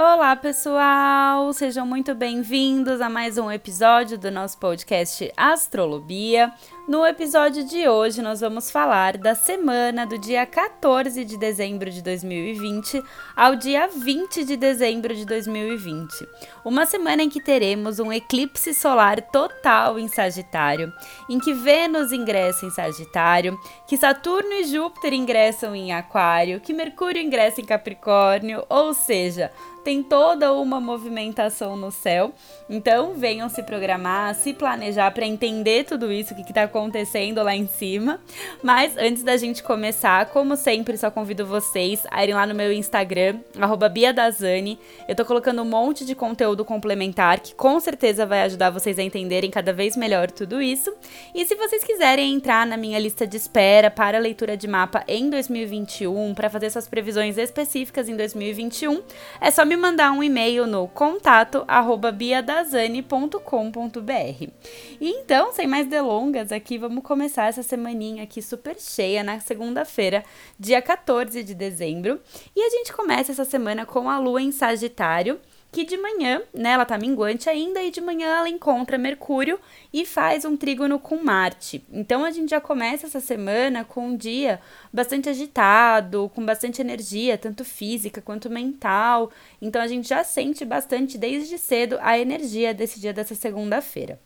Olá, pessoal! Sejam muito bem-vindos a mais um episódio do nosso podcast Astrolobia. No episódio de hoje, nós vamos falar da semana do dia 14 de dezembro de 2020 ao dia 20 de dezembro de 2020. Uma semana em que teremos um eclipse solar total em Sagitário, em que Vênus ingressa em Sagitário, que Saturno e Júpiter ingressam em Aquário, que Mercúrio ingressa em Capricórnio, ou seja, tem toda uma movimentação no céu. Então, venham se programar, se planejar para entender tudo isso, o que está acontecendo lá em cima. Mas antes da gente começar, como sempre, só convido vocês a irem lá no meu Instagram, BiaDazani. Eu tô colocando um monte de conteúdo complementar que com certeza vai ajudar vocês a entenderem cada vez melhor tudo isso. E se vocês quiserem entrar na minha lista de espera para leitura de mapa em 2021, para fazer suas previsões específicas em 2021, é só me mandar um e-mail no contato biadazani.com.br. E então, sem mais delongas, aqui vamos começar essa semaninha aqui super cheia na segunda-feira, dia 14 de dezembro. E a gente começa essa semana com a lua em Sagitário que de manhã, né, ela tá minguante ainda e de manhã ela encontra Mercúrio e faz um trígono com Marte. Então a gente já começa essa semana com um dia bastante agitado, com bastante energia, tanto física quanto mental. Então a gente já sente bastante desde cedo a energia desse dia dessa segunda-feira.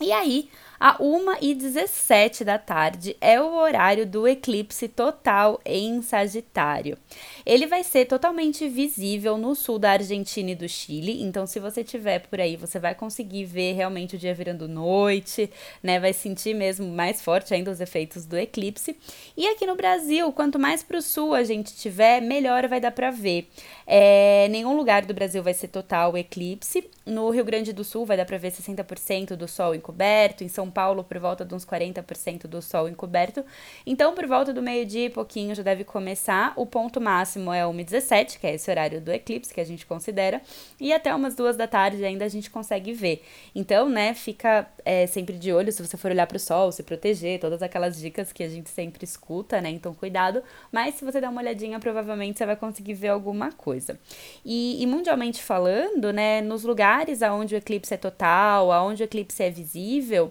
E aí, a 1h17 da tarde é o horário do eclipse total em Sagitário. Ele vai ser totalmente visível no sul da Argentina e do Chile, então se você estiver por aí, você vai conseguir ver realmente o dia virando noite, né? Vai sentir mesmo mais forte ainda os efeitos do eclipse. E aqui no Brasil, quanto mais para o sul a gente tiver, melhor vai dar para ver. É, nenhum lugar do Brasil vai ser total eclipse. No Rio Grande do Sul vai dar para ver 60% do sol encoberto, em São são Paulo por volta de uns 40% do sol encoberto. Então, por volta do meio-dia e pouquinho já deve começar. O ponto máximo é 1h17, que é esse horário do eclipse que a gente considera. E até umas duas da tarde ainda a gente consegue ver. Então, né, fica é, sempre de olho se você for olhar para o sol, se proteger, todas aquelas dicas que a gente sempre escuta, né? Então, cuidado. Mas se você der uma olhadinha, provavelmente você vai conseguir ver alguma coisa. E, e mundialmente falando, né, nos lugares onde o eclipse é total, onde o eclipse é visível,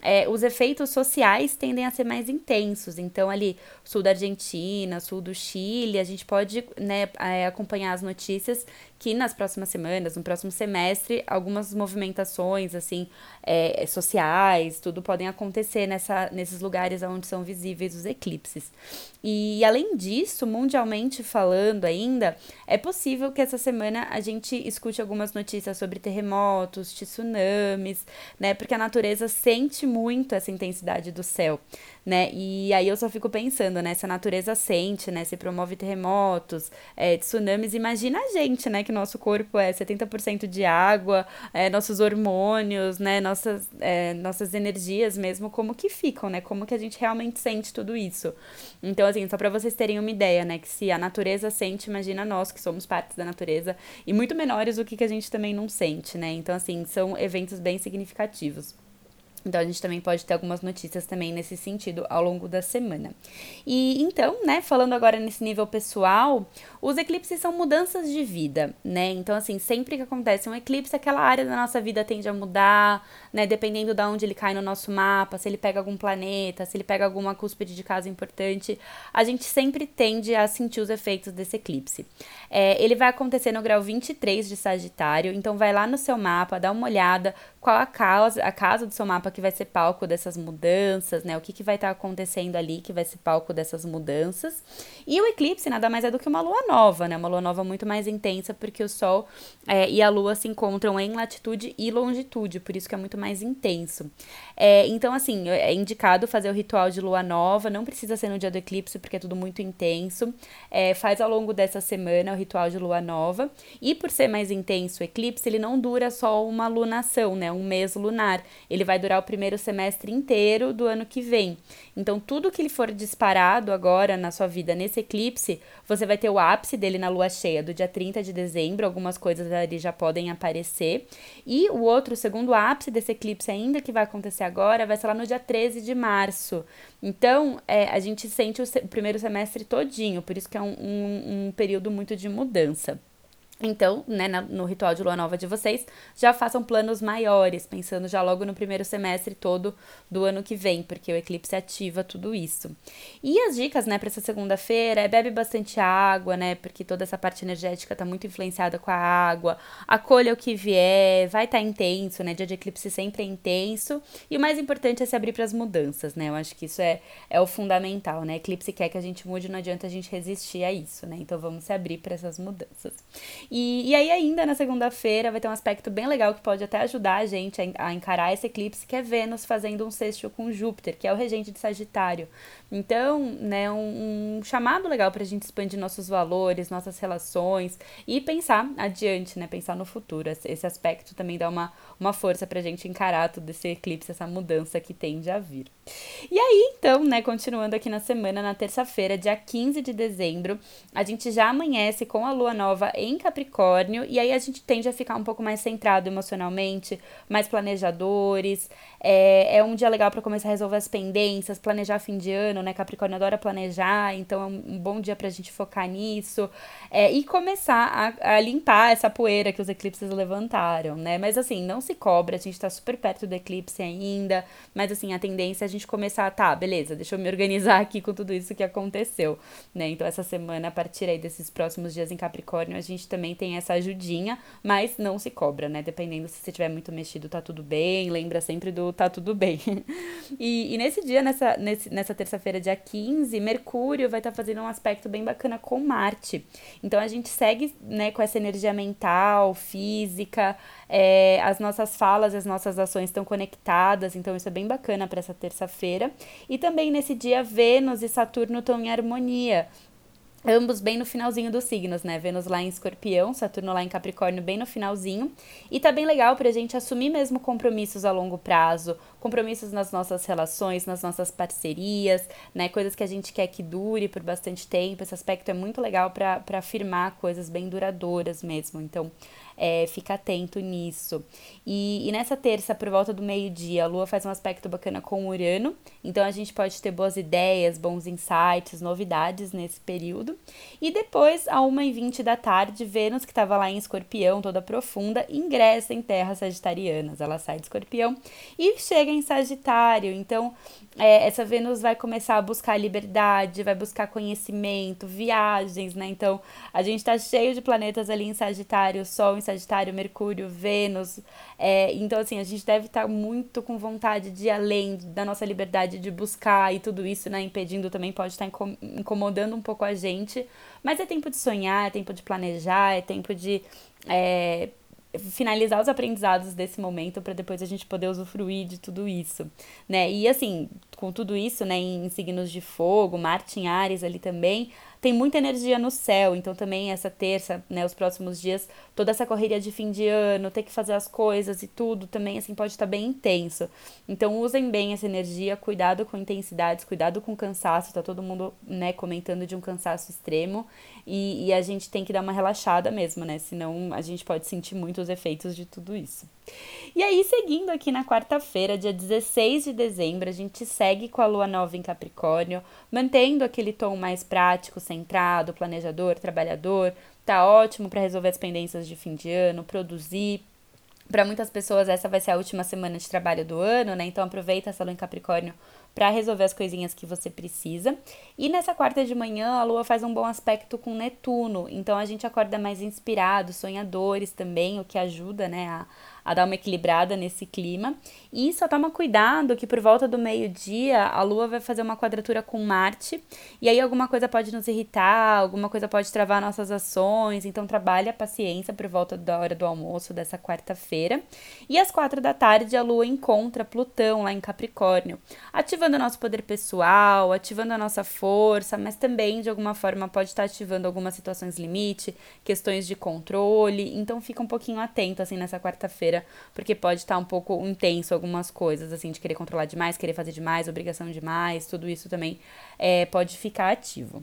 é, os efeitos sociais tendem a ser mais intensos. Então, ali, sul da Argentina, sul do Chile, a gente pode né, é, acompanhar as notícias que nas próximas semanas, no próximo semestre, algumas movimentações assim é, sociais, tudo podem acontecer nessa, nesses lugares onde são visíveis os eclipses. E além disso, mundialmente falando ainda, é possível que essa semana a gente escute algumas notícias sobre terremotos, tsunamis, né? Porque a natureza sente muito essa intensidade do céu né? E aí eu só fico pensando, né? Se a natureza sente, né? Se promove terremotos, é, tsunamis, imagina a gente, né? Que nosso corpo é 70% de água, é, nossos hormônios, né? Nossas, é, nossas energias mesmo, como que ficam, né? Como que a gente realmente sente tudo isso. Então, assim, só para vocês terem uma ideia, né? Que se a natureza sente, imagina nós que somos partes da natureza e muito menores do que, que a gente também não sente, né? Então, assim, são eventos bem significativos. Então a gente também pode ter algumas notícias também nesse sentido ao longo da semana. E então, né, falando agora nesse nível pessoal, os eclipses são mudanças de vida, né? Então assim, sempre que acontece um eclipse, aquela área da nossa vida tende a mudar, né, dependendo de onde ele cai no nosso mapa, se ele pega algum planeta, se ele pega alguma cúspide de casa importante, a gente sempre tende a sentir os efeitos desse eclipse. É, ele vai acontecer no grau 23 de Sagitário, então vai lá no seu mapa, dá uma olhada qual a casa, a casa do seu mapa que vai ser palco dessas mudanças, né? O que, que vai estar tá acontecendo ali que vai ser palco dessas mudanças. E o eclipse nada mais é do que uma lua nova, né? Uma lua nova muito mais intensa, porque o Sol é, e a Lua se encontram em latitude e longitude, por isso que é muito mais intenso. É, então, assim, é indicado fazer o ritual de lua nova, não precisa ser no dia do eclipse, porque é tudo muito intenso. É, faz ao longo dessa semana o ritual de lua nova. E por ser mais intenso o eclipse, ele não dura só uma lunação, né? Um mês lunar. Ele vai durar o primeiro semestre inteiro do ano que vem. Então, tudo que ele for disparado agora na sua vida nesse eclipse, você vai ter o ápice dele na lua cheia do dia 30 de dezembro. Algumas coisas ali já podem aparecer. E o outro, o segundo ápice desse eclipse ainda que vai acontecer agora, vai ser lá no dia 13 de março. Então, é, a gente sente o, se o primeiro semestre todinho, por isso que é um, um, um período muito de mudança. Então, né, no ritual de lua nova de vocês, já façam planos maiores, pensando já logo no primeiro semestre todo do ano que vem, porque o eclipse ativa tudo isso. E as dicas, né, para essa segunda-feira é bebe bastante água, né, porque toda essa parte energética tá muito influenciada com a água. Acolha o que vier, vai estar tá intenso, né? Dia de eclipse sempre é intenso. E o mais importante é se abrir para as mudanças, né? Eu acho que isso é, é o fundamental, né? Eclipse quer que a gente mude, não adianta a gente resistir a isso, né? Então vamos se abrir para essas mudanças. E, e aí, ainda na segunda-feira, vai ter um aspecto bem legal que pode até ajudar a gente a, a encarar esse eclipse, que é Vênus fazendo um sexto com Júpiter, que é o regente de Sagitário. Então, né, um, um chamado legal para a gente expandir nossos valores, nossas relações e pensar adiante, né? Pensar no futuro. Esse aspecto também dá uma, uma força para a gente encarar todo esse eclipse, essa mudança que tende a vir. E aí, então, né, continuando aqui na semana, na terça-feira, dia 15 de dezembro, a gente já amanhece com a lua nova em Capricórnio, e aí a gente tende a ficar um pouco mais centrado emocionalmente, mais planejadores. É, é um dia legal para começar a resolver as pendências, planejar fim de ano, né? Capricórnio adora planejar, então é um bom dia pra gente focar nisso. É, e começar a, a limpar essa poeira que os eclipses levantaram, né? Mas assim, não se cobra, a gente tá super perto do eclipse ainda, mas assim, a tendência é a gente começar, tá, beleza, deixa eu me organizar aqui com tudo isso que aconteceu, né? Então essa semana, a partir aí desses próximos dias em Capricórnio, a gente também tem essa ajudinha, mas não se cobra, né? Dependendo se você tiver muito mexido, tá tudo bem, lembra sempre do tá tudo bem. e, e nesse dia, nessa, nesse, nessa terça-feira, dia 15, Mercúrio vai estar tá fazendo um aspecto bem bacana com Marte. Então a gente segue, né, com essa energia mental, física, é, as nossas falas, as nossas ações estão conectadas, então isso é bem bacana para essa terça-feira. E também nesse dia, Vênus e Saturno estão em harmonia. Ambos bem no finalzinho dos signos, né? Vênus lá em Escorpião, Saturno lá em Capricórnio, bem no finalzinho. E tá bem legal pra gente assumir mesmo compromissos a longo prazo, compromissos nas nossas relações, nas nossas parcerias, né? Coisas que a gente quer que dure por bastante tempo. Esse aspecto é muito legal para afirmar coisas bem duradouras mesmo. Então, é, fica atento nisso. E, e nessa terça, por volta do meio-dia, a Lua faz um aspecto bacana com Urano, então a gente pode ter boas ideias, bons insights, novidades nesse período. E depois, a 1h20 da tarde, Vênus, que estava lá em Escorpião, toda profunda, ingressa em terras sagitarianas. Ela sai de Escorpião e chega em Sagitário. Então, é, essa Vênus vai começar a buscar liberdade, vai buscar conhecimento, viagens, né? Então, a gente está cheio de planetas ali em Sagitário, Sol em Sagitário, Mercúrio, Vênus. É, então, assim, a gente deve estar tá muito com vontade de ir além da nossa liberdade de buscar e tudo isso, né? Impedindo também pode estar tá incomodando um pouco a gente. Mas é tempo de sonhar, é tempo de planejar, é tempo de. É, finalizar os aprendizados desse momento para depois a gente poder usufruir de tudo isso, né? E assim, com tudo isso, né, em signos de fogo, Marte em Ares ali também, tem muita energia no céu, então também essa terça, né, os próximos dias, toda essa correria de fim de ano, ter que fazer as coisas e tudo também assim pode estar bem intenso. Então usem bem essa energia, cuidado com intensidades, cuidado com cansaço, tá todo mundo, né, comentando de um cansaço extremo e, e a gente tem que dar uma relaxada mesmo, né? Senão a gente pode sentir muito os efeitos de tudo isso. E aí, seguindo aqui na quarta-feira, dia 16 de dezembro, a gente segue com a lua nova em Capricórnio, mantendo aquele tom mais prático, centrado, planejador, trabalhador. Tá ótimo para resolver as pendências de fim de ano, produzir, para muitas pessoas essa vai ser a última semana de trabalho do ano, né? Então aproveita essa lua em Capricórnio para resolver as coisinhas que você precisa. E nessa quarta de manhã, a lua faz um bom aspecto com Netuno, então a gente acorda mais inspirado, sonhadores também, o que ajuda, né, a, a dar uma equilibrada nesse clima. E só toma cuidado que por volta do meio-dia a Lua vai fazer uma quadratura com Marte, e aí alguma coisa pode nos irritar, alguma coisa pode travar nossas ações, então trabalhe a paciência por volta da hora do almoço dessa quarta-feira. E às quatro da tarde a Lua encontra Plutão lá em Capricórnio, ativando o nosso poder pessoal, ativando a nossa força, mas também de alguma forma pode estar ativando algumas situações limite, questões de controle, então fica um pouquinho atento assim nessa quarta-feira porque pode estar um pouco intenso algumas coisas, assim, de querer controlar demais, querer fazer demais, obrigação demais, tudo isso também é, pode ficar ativo.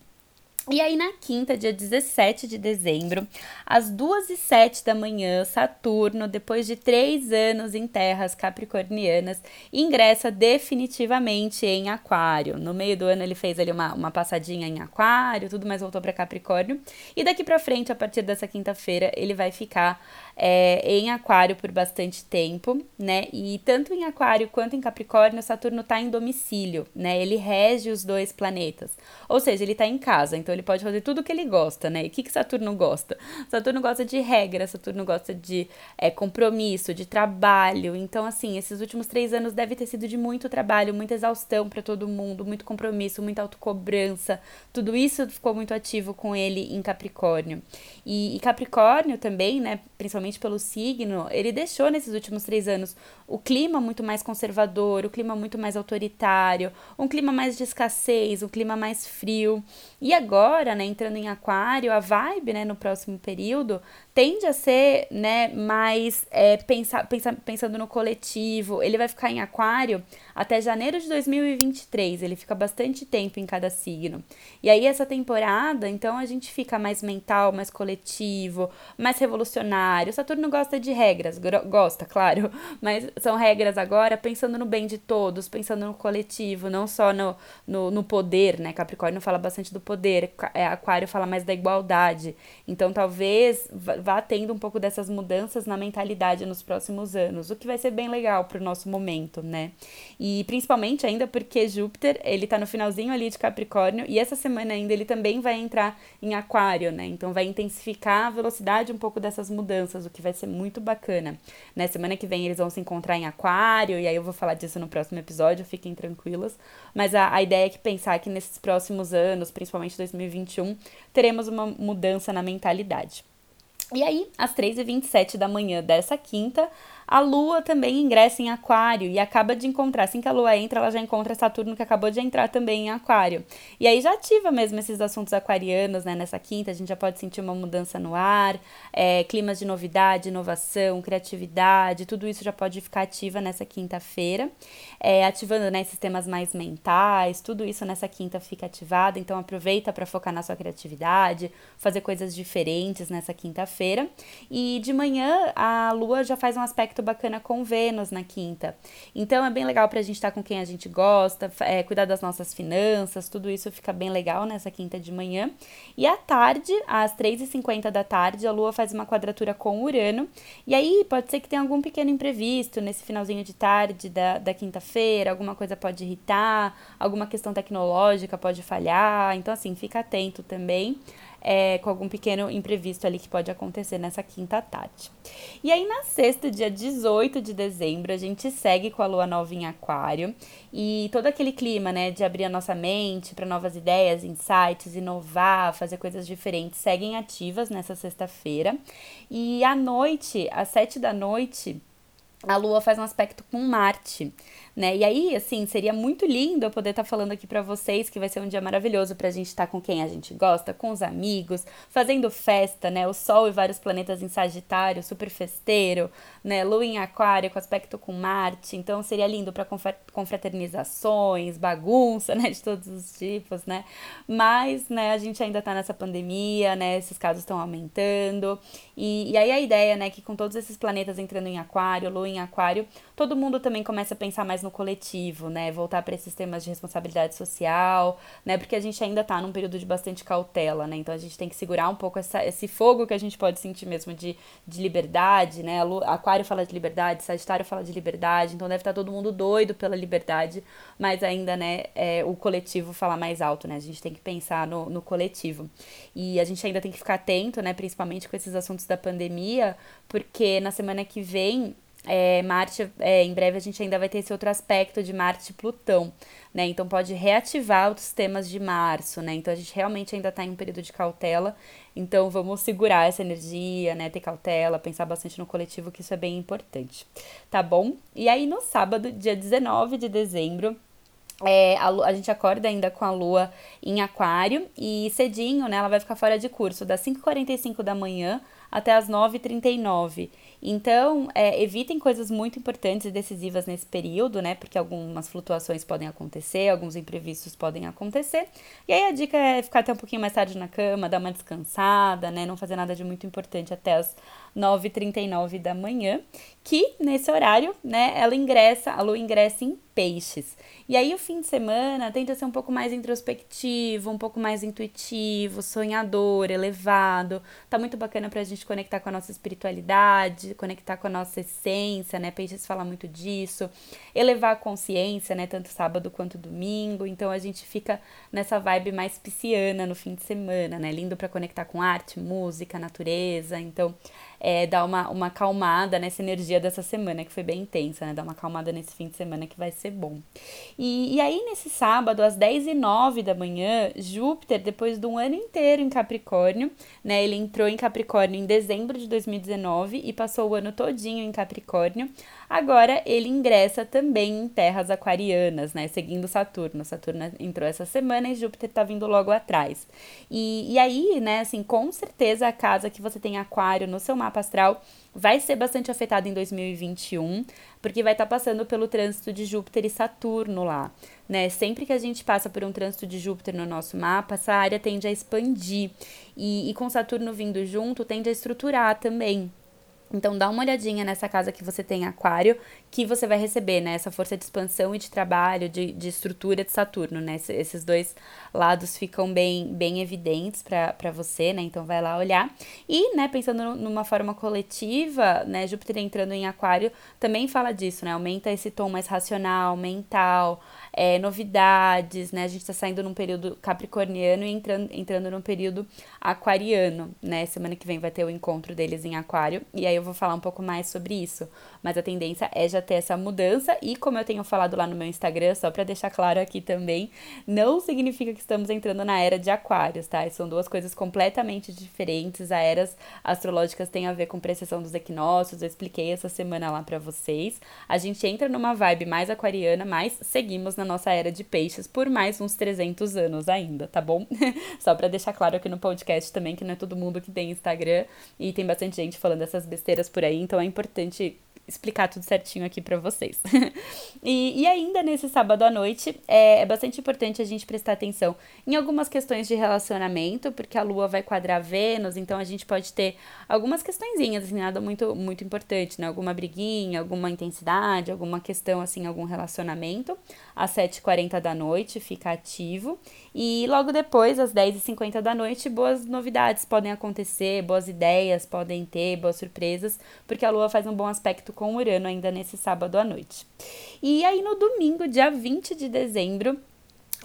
E aí, na quinta, dia 17 de dezembro, às 2 e 7 da manhã, Saturno, depois de três anos em terras capricornianas, ingressa definitivamente em Aquário. No meio do ano, ele fez ali uma, uma passadinha em Aquário, tudo mais voltou para Capricórnio. E daqui para frente, a partir dessa quinta-feira, ele vai ficar é, em Aquário por bastante tempo, né? E tanto em Aquário quanto em Capricórnio, Saturno está em domicílio, né? Ele rege os dois planetas. Ou seja, ele está em casa, então ele pode fazer tudo o que ele gosta, né? E o que, que Saturno gosta? Saturno gosta de regra, Saturno gosta de é, compromisso, de trabalho. Então, assim, esses últimos três anos deve ter sido de muito trabalho, muita exaustão para todo mundo, muito compromisso, muita autocobrança. Tudo isso ficou muito ativo com ele em Capricórnio. E, e Capricórnio também, né? Principalmente pelo signo, ele deixou nesses últimos três anos o clima muito mais conservador, o clima muito mais autoritário, um clima mais de escassez, um clima mais frio. E agora, né, entrando em aquário, a vibe, né, no próximo período, tende a ser, né, mais é, pensa, pensa, pensando no coletivo. Ele vai ficar em aquário até janeiro de 2023, ele fica bastante tempo em cada signo. E aí essa temporada, então a gente fica mais mental, mais coletivo, mais revolucionário. Saturno gosta de regras, gosta, claro, mas são regras agora pensando no bem de todos, pensando no coletivo, não só no, no, no poder, né? Capricórnio fala bastante do poder, Aquário fala mais da igualdade. Então talvez vá tendo um pouco dessas mudanças na mentalidade nos próximos anos, o que vai ser bem legal para o nosso momento, né? E principalmente ainda porque Júpiter, ele tá no finalzinho ali de Capricórnio e essa semana ainda ele também vai entrar em Aquário, né? Então vai intensificar a velocidade um pouco dessas mudanças, o que vai ser muito bacana. Né? Semana que vem eles vão se encontrar em Aquário e aí eu vou falar disso no próximo episódio, fiquem tranquilas. Mas a, a ideia é que pensar que nesses próximos anos, principalmente 2021, teremos uma mudança na mentalidade. E aí, às 3h27 da manhã dessa quinta, a Lua também ingressa em Aquário e acaba de encontrar, assim que a Lua entra, ela já encontra Saturno que acabou de entrar também em Aquário. E aí já ativa mesmo esses assuntos aquarianos, né? Nessa quinta, a gente já pode sentir uma mudança no ar, é, climas de novidade, inovação, criatividade, tudo isso já pode ficar ativa nessa quinta-feira, é, ativando né, sistemas mais mentais, tudo isso nessa quinta fica ativado, então aproveita para focar na sua criatividade, fazer coisas diferentes nessa quinta-feira. E de manhã a Lua já faz um aspecto aspecto bacana com Vênus na quinta. Então é bem legal para a gente estar tá com quem a gente gosta, é, cuidar das nossas finanças, tudo isso fica bem legal nessa quinta de manhã. E à tarde, às 3h50 da tarde, a Lua faz uma quadratura com Urano. E aí pode ser que tenha algum pequeno imprevisto nesse finalzinho de tarde da, da quinta-feira, alguma coisa pode irritar, alguma questão tecnológica pode falhar. Então, assim, fica atento também é, com algum pequeno imprevisto ali que pode acontecer nessa quinta tarde. E aí, na sexta, dia 18 de dezembro, a gente segue com a lua nova em Aquário e todo aquele clima, né, de abrir a nossa mente para novas ideias, insights, inovar, fazer coisas diferentes, seguem ativas nessa sexta-feira. E à noite, às sete da noite, a Lua faz um aspecto com Marte né? E aí, assim, seria muito lindo eu poder estar tá falando aqui para vocês que vai ser um dia maravilhoso pra gente estar tá com quem a gente gosta, com os amigos, fazendo festa, né? O Sol e vários planetas em Sagitário, super festeiro, né? Lua em Aquário com aspecto com Marte. Então seria lindo para confraternizações, bagunça, né, de todos os tipos, né? Mas, né, a gente ainda tá nessa pandemia, né? Esses casos estão aumentando. E, e aí a ideia, né, que com todos esses planetas entrando em Aquário, Lua em Aquário, todo mundo também começa a pensar mais no coletivo, né? Voltar para esses temas de responsabilidade social, né? Porque a gente ainda está num período de bastante cautela, né? Então a gente tem que segurar um pouco essa, esse fogo que a gente pode sentir mesmo de, de liberdade, né? Aquário fala de liberdade, Sagitário fala de liberdade, então deve estar tá todo mundo doido pela liberdade, mas ainda, né, é, o coletivo fala mais alto, né? A gente tem que pensar no, no coletivo. E a gente ainda tem que ficar atento, né? Principalmente com esses assuntos da pandemia, porque na semana que vem é, Marte, é, em breve a gente ainda vai ter esse outro aspecto de Marte e Plutão, né? Então pode reativar os temas de março, né? Então a gente realmente ainda está em um período de cautela. Então vamos segurar essa energia, né? Ter cautela, pensar bastante no coletivo, que isso é bem importante, tá bom? E aí no sábado, dia 19 de dezembro, é, a, a, gente acorda ainda com a lua em aquário e cedinho, né? Ela vai ficar fora de curso das 5h45 da manhã até as 9h39. Então, é, evitem coisas muito importantes e decisivas nesse período, né? Porque algumas flutuações podem acontecer, alguns imprevistos podem acontecer. E aí a dica é ficar até um pouquinho mais tarde na cama, dar uma descansada, né? Não fazer nada de muito importante até as 9h39 da manhã, que nesse horário, né, ela ingressa, a lua ingressa em peixes. E aí o fim de semana tende a ser um pouco mais introspectivo, um pouco mais intuitivo, sonhador, elevado. Tá muito bacana pra gente conectar com a nossa espiritualidade, conectar com a nossa essência, né? Peixes fala muito disso. Elevar a consciência, né, tanto sábado quanto domingo. Então a gente fica nessa vibe mais pisciana no fim de semana, né? Lindo para conectar com arte, música, natureza. Então, é, dar uma, uma calmada nessa energia dessa semana, que foi bem intensa, né? Dar uma calmada nesse fim de semana que vai ser bom. E, e aí, nesse sábado, às 10 e 09 da manhã, Júpiter, depois de um ano inteiro em Capricórnio, né? Ele entrou em Capricórnio em dezembro de 2019 e passou o ano todinho em Capricórnio. Agora ele ingressa também em terras aquarianas, né? Seguindo Saturno. Saturno entrou essa semana e Júpiter tá vindo logo atrás. E, e aí, né, assim, com certeza a casa que você tem aquário no seu mapa astral vai ser bastante afetada em 2021, porque vai estar tá passando pelo trânsito de Júpiter e Saturno lá, né? Sempre que a gente passa por um trânsito de Júpiter no nosso mapa, essa área tende a expandir e, e com Saturno vindo junto, tende a estruturar também. Então dá uma olhadinha nessa casa que você tem aquário, que você vai receber, né? Essa força de expansão e de trabalho, de, de estrutura de Saturno, né? Esses dois lados ficam bem, bem evidentes para você, né? Então vai lá olhar. E, né, pensando numa forma coletiva, né? Júpiter entrando em aquário também fala disso, né? Aumenta esse tom mais racional, mental, é, novidades, né? A gente está saindo num período capricorniano e entrando, entrando num período aquariano, né? Semana que vem vai ter o encontro deles em aquário. E aí eu vou falar um pouco mais sobre isso. Mas a tendência é já ter essa mudança. E como eu tenho falado lá no meu Instagram, só para deixar claro aqui também, não significa que estamos entrando na era de aquários, tá? São duas coisas completamente diferentes. As eras astrológicas têm a ver com precessão dos equinócios. Eu expliquei essa semana lá para vocês. A gente entra numa vibe mais aquariana, mas seguimos na nossa era de peixes por mais uns 300 anos ainda, tá bom? Só para deixar claro aqui no podcast também que não é todo mundo que tem Instagram e tem bastante gente falando essas besteiras por aí, então é importante explicar tudo certinho aqui para vocês. e, e ainda nesse sábado à noite, é, é bastante importante a gente prestar atenção em algumas questões de relacionamento, porque a Lua vai quadrar Vênus, então a gente pode ter algumas questõezinhas, assim, nada muito, muito importante, né? Alguma briguinha, alguma intensidade, alguma questão, assim, algum relacionamento. Às 7h40 da noite, fica ativo. E logo depois, às 10h50 da noite, boas novidades podem acontecer, boas ideias podem ter, boas surpresas, porque a Lua faz um bom aspecto com Urano ainda nesse sábado à noite. E aí no domingo, dia 20 de dezembro,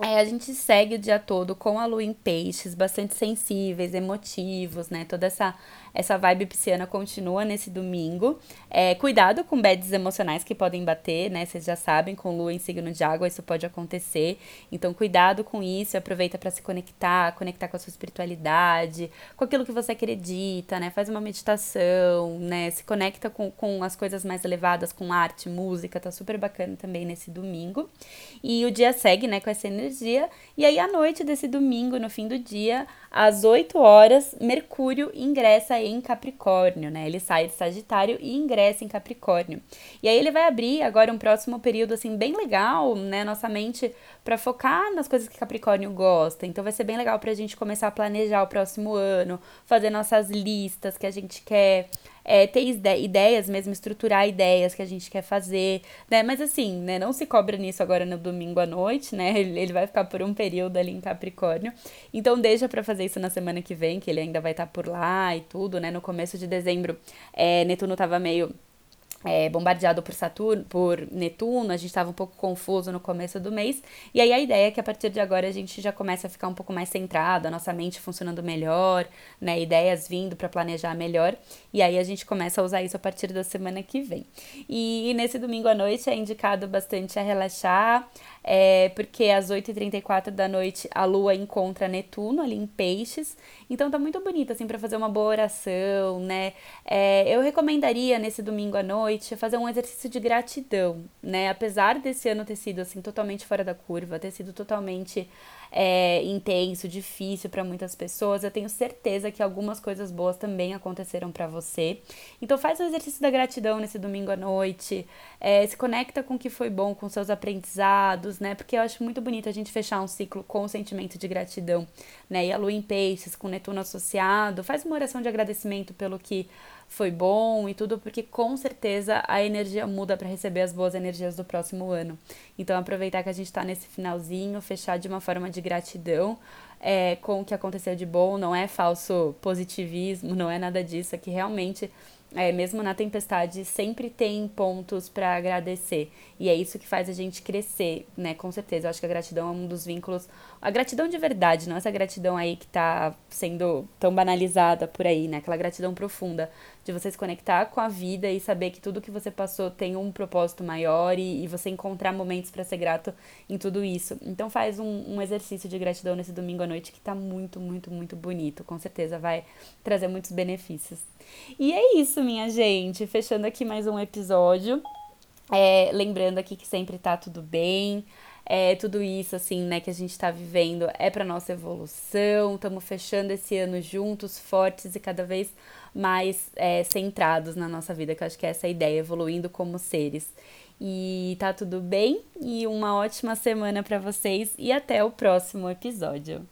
é, a gente segue o dia todo com a lua em peixes, bastante sensíveis, emotivos, né? Toda essa essa vibe pisciana continua nesse domingo. É, cuidado com bads emocionais que podem bater, né? Vocês já sabem, com lua em signo de água isso pode acontecer. Então, cuidado com isso, aproveita para se conectar, conectar com a sua espiritualidade, com aquilo que você acredita, né? Faz uma meditação, né? Se conecta com, com as coisas mais elevadas, com arte, música, tá super bacana também nesse domingo. E o dia segue, né, com essa energia. E aí, à noite desse domingo, no fim do dia, às 8 horas, Mercúrio ingressa em Capricórnio, né? Ele sai de Sagitário e ingressa em Capricórnio. E aí ele vai abrir agora um próximo período assim bem legal, né, nossa mente para focar nas coisas que Capricórnio gosta. Então vai ser bem legal pra gente começar a planejar o próximo ano, fazer nossas listas que a gente quer é, ter ideias mesmo, estruturar ideias que a gente quer fazer, né? Mas assim, né? Não se cobra nisso agora no domingo à noite, né? Ele, vai ficar por um período ali em Capricórnio. Então deixa para fazer isso na semana que vem, que ele ainda vai estar tá por lá e tudo, né? No começo de dezembro, é, Netuno tava meio é, bombardeado por Saturno, por Netuno, a gente estava um pouco confuso no começo do mês. E aí a ideia é que a partir de agora a gente já começa a ficar um pouco mais centrado, a nossa mente funcionando melhor, né, ideias vindo para planejar melhor. E aí a gente começa a usar isso a partir da semana que vem. E, e nesse domingo à noite é indicado bastante a relaxar, é, porque às 8h34 da noite a lua encontra Netuno ali em Peixes. Então tá muito bonito, assim, para fazer uma boa oração, né? É, eu recomendaria nesse domingo à noite fazer um exercício de gratidão, né? Apesar desse ano ter sido, assim, totalmente fora da curva, ter sido totalmente é, intenso, difícil para muitas pessoas, eu tenho certeza que algumas coisas boas também aconteceram para você. Então faz o exercício da gratidão nesse domingo à noite, é, se conecta com o que foi bom, com seus aprendizados, né? Porque eu acho muito bonito a gente fechar um ciclo com o sentimento de gratidão, né? E a lua em peixes, com Netuno associado, faz uma oração de agradecimento pelo que foi bom e tudo, porque com certeza a energia muda para receber as boas energias do próximo ano. Então, aproveitar que a gente está nesse finalzinho, fechar de uma forma de gratidão é, com o que aconteceu de bom, não é falso positivismo, não é nada disso, é que realmente é, mesmo na tempestade, sempre tem pontos para agradecer. E é isso que faz a gente crescer, né? Com certeza. Eu acho que a gratidão é um dos vínculos. A gratidão de verdade, não essa gratidão aí que tá sendo tão banalizada por aí, né? Aquela gratidão profunda de você se conectar com a vida e saber que tudo que você passou tem um propósito maior e, e você encontrar momentos para ser grato em tudo isso. Então faz um, um exercício de gratidão nesse domingo à noite que tá muito, muito, muito bonito. Com certeza vai trazer muitos benefícios. E é isso, minha gente. Fechando aqui mais um episódio. É, lembrando aqui que sempre tá tudo bem. É, tudo isso, assim, né, que a gente tá vivendo é para nossa evolução. Estamos fechando esse ano juntos, fortes e cada vez mais é, centrados na nossa vida, que eu acho que é essa ideia, evoluindo como seres. E tá tudo bem? E uma ótima semana para vocês e até o próximo episódio.